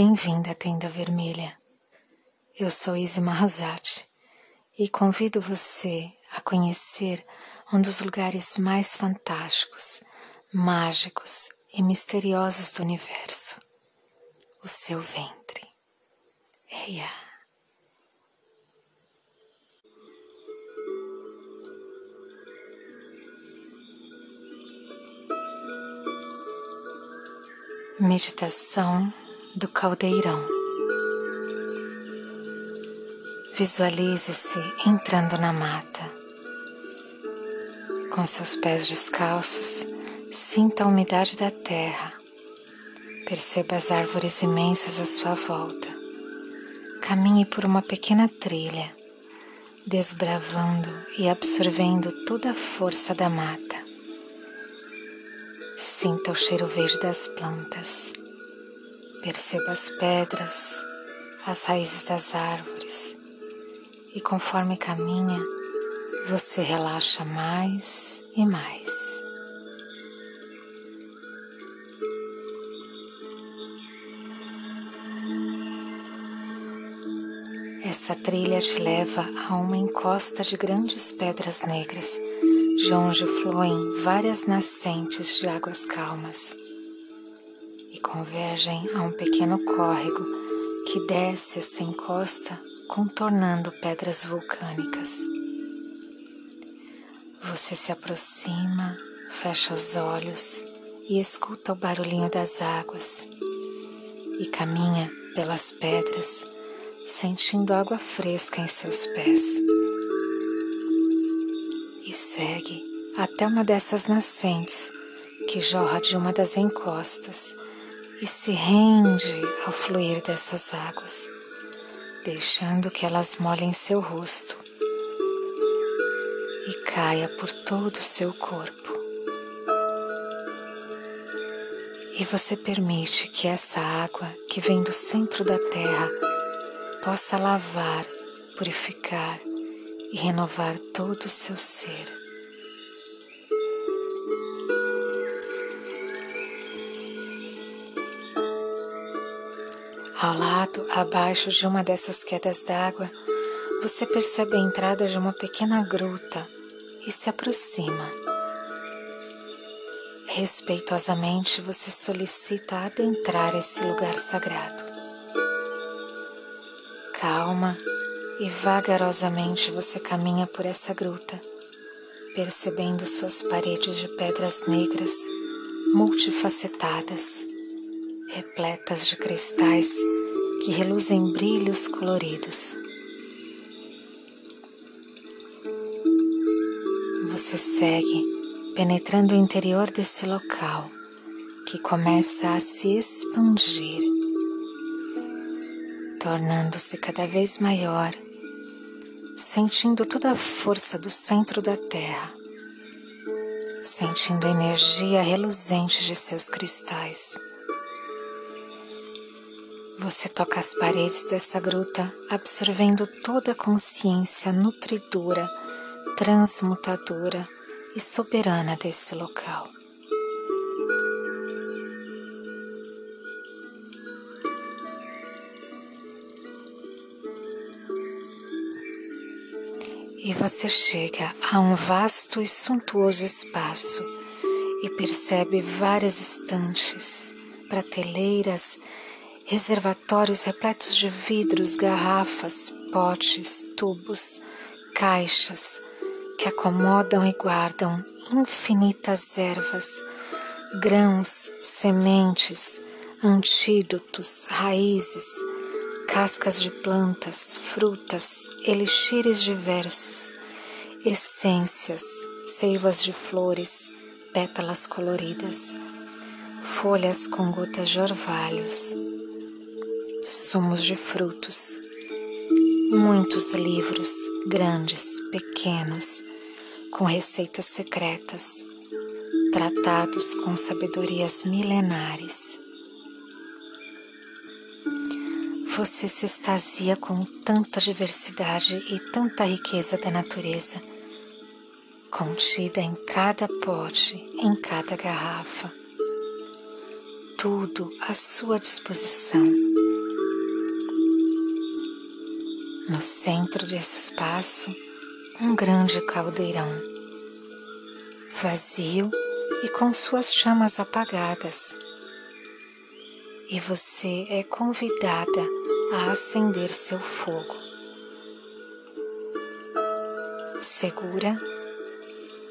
Bem-vinda à Tenda Vermelha. Eu sou Isma Rosati e convido você a conhecer um dos lugares mais fantásticos, mágicos e misteriosos do universo, o seu ventre. Eia! Meditação do caldeirão. Visualize-se entrando na mata. Com seus pés descalços, sinta a umidade da terra. Perceba as árvores imensas à sua volta. Caminhe por uma pequena trilha, desbravando e absorvendo toda a força da mata. Sinta o cheiro verde das plantas. Perceba as pedras, as raízes das árvores. E conforme caminha, você relaxa mais e mais. Essa trilha te leva a uma encosta de grandes pedras negras de onde fluem várias nascentes de águas calmas convergem a um pequeno córrego que desce essa encosta contornando pedras vulcânicas. Você se aproxima, fecha os olhos e escuta o barulhinho das águas e caminha pelas pedras, sentindo água fresca em seus pés e segue até uma dessas nascentes que jorra de uma das encostas e se rende ao fluir dessas águas, deixando que elas molhem seu rosto e caia por todo o seu corpo. E você permite que essa água que vem do centro da terra possa lavar, purificar e renovar todo o seu ser. Ao lado, abaixo de uma dessas quedas d'água, você percebe a entrada de uma pequena gruta e se aproxima. Respeitosamente, você solicita adentrar esse lugar sagrado. Calma e vagarosamente você caminha por essa gruta, percebendo suas paredes de pedras negras multifacetadas, repletas de cristais que reluzem brilhos coloridos. Você segue penetrando o interior desse local que começa a se expandir, tornando-se cada vez maior sentindo toda a força do centro da Terra, sentindo a energia reluzente de seus cristais. Você toca as paredes dessa gruta, absorvendo toda a consciência nutridora, transmutadora e soberana desse local. e você chega a um vasto e suntuoso espaço e percebe várias estantes, prateleiras, reservatórios repletos de vidros, garrafas, potes, tubos, caixas que acomodam e guardam infinitas ervas, grãos, sementes, antídotos, raízes, cascas de plantas, frutas, elixires diversos, essências, seivas de flores, pétalas coloridas, folhas com gotas de orvalhos, sumos de frutos, muitos livros, grandes, pequenos, com receitas secretas, tratados com sabedorias milenares. Você se extasia com tanta diversidade e tanta riqueza da natureza, contida em cada pote, em cada garrafa. Tudo à sua disposição, No centro desse espaço, um grande caldeirão, vazio e com suas chamas apagadas. E você é convidada a acender seu fogo. Segura,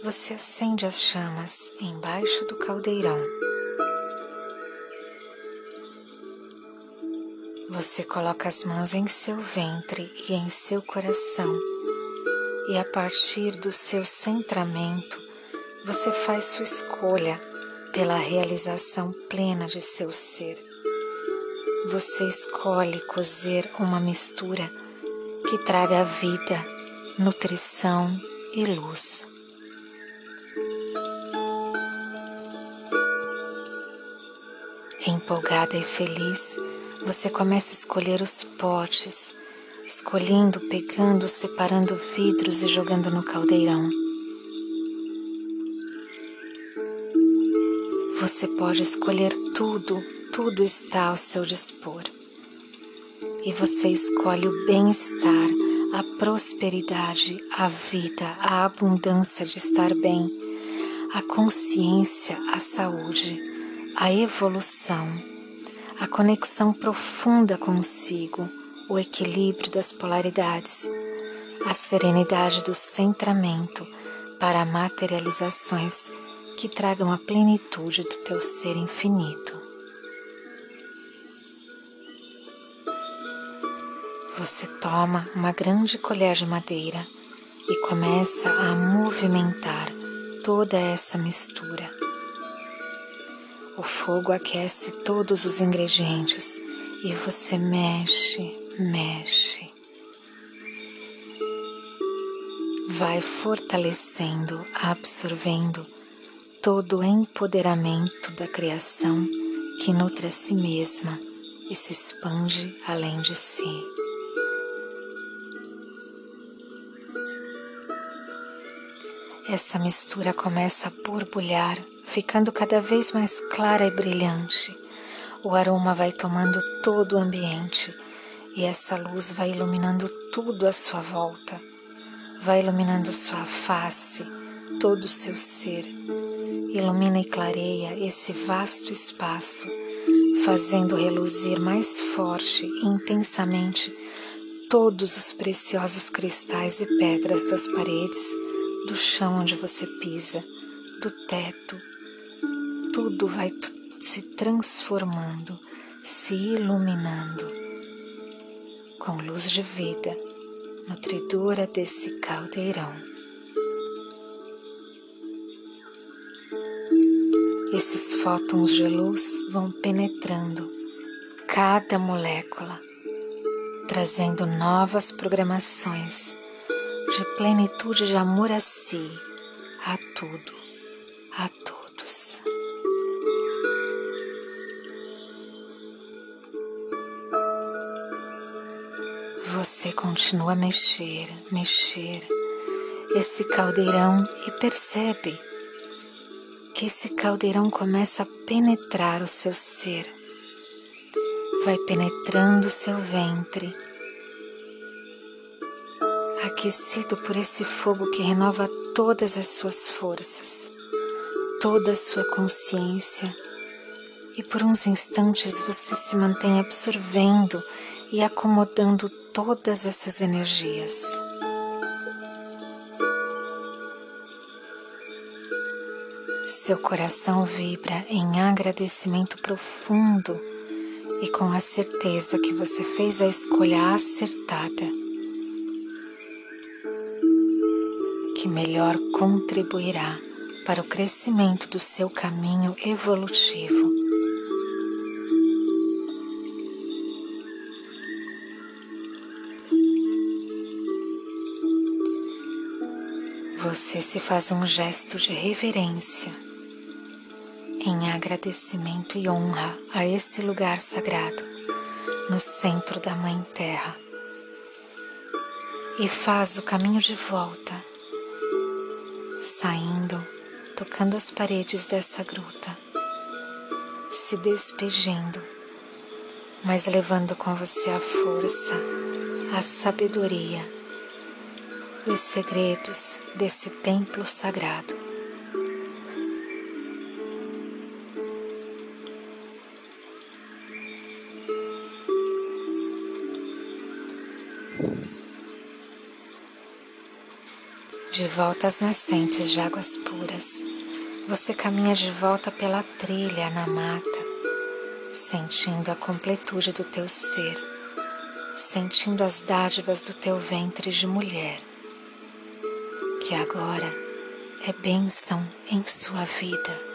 você acende as chamas embaixo do caldeirão. Você coloca as mãos em seu ventre e em seu coração, e a partir do seu centramento, você faz sua escolha pela realização plena de seu ser. Você escolhe cozer uma mistura que traga vida, nutrição e luz. Empolgada e feliz, você começa a escolher os potes, escolhendo, pegando, separando vidros e jogando no caldeirão. Você pode escolher tudo, tudo está ao seu dispor. E você escolhe o bem-estar, a prosperidade, a vida, a abundância de estar bem, a consciência, a saúde, a evolução a conexão profunda consigo, o equilíbrio das polaridades, a serenidade do centramento para materializações que tragam a plenitude do teu ser infinito. Você toma uma grande colher de madeira e começa a movimentar toda essa mistura o fogo aquece todos os ingredientes e você mexe, mexe. Vai fortalecendo, absorvendo todo o empoderamento da criação que nutre a si mesma e se expande além de si. Essa mistura começa a borbulhar ficando cada vez mais clara e brilhante. O aroma vai tomando todo o ambiente e essa luz vai iluminando tudo à sua volta, vai iluminando sua face, todo o seu ser. Ilumina e clareia esse vasto espaço, fazendo reluzir mais forte e intensamente todos os preciosos cristais e pedras das paredes, do chão onde você pisa, do teto, tudo vai se transformando, se iluminando com luz de vida, nutridora desse caldeirão. Esses fótons de luz vão penetrando cada molécula, trazendo novas programações de plenitude de amor a si, a tudo, Você continua a mexer, mexer esse caldeirão e percebe que esse caldeirão começa a penetrar o seu ser, vai penetrando o seu ventre, aquecido por esse fogo que renova todas as suas forças, toda a sua consciência, e por uns instantes você se mantém absorvendo e acomodando todas essas energias. Seu coração vibra em agradecimento profundo e com a certeza que você fez a escolha acertada, que melhor contribuirá para o crescimento do seu caminho evolutivo. Você se faz um gesto de reverência em agradecimento e honra a esse lugar sagrado no centro da Mãe Terra. E faz o caminho de volta, saindo, tocando as paredes dessa gruta, se despejando, mas levando com você a força, a sabedoria, os segredos desse templo sagrado. De volta às nascentes de águas puras, você caminha de volta pela trilha na mata, sentindo a completude do teu ser, sentindo as dádivas do teu ventre de mulher, que agora é bênção em sua vida.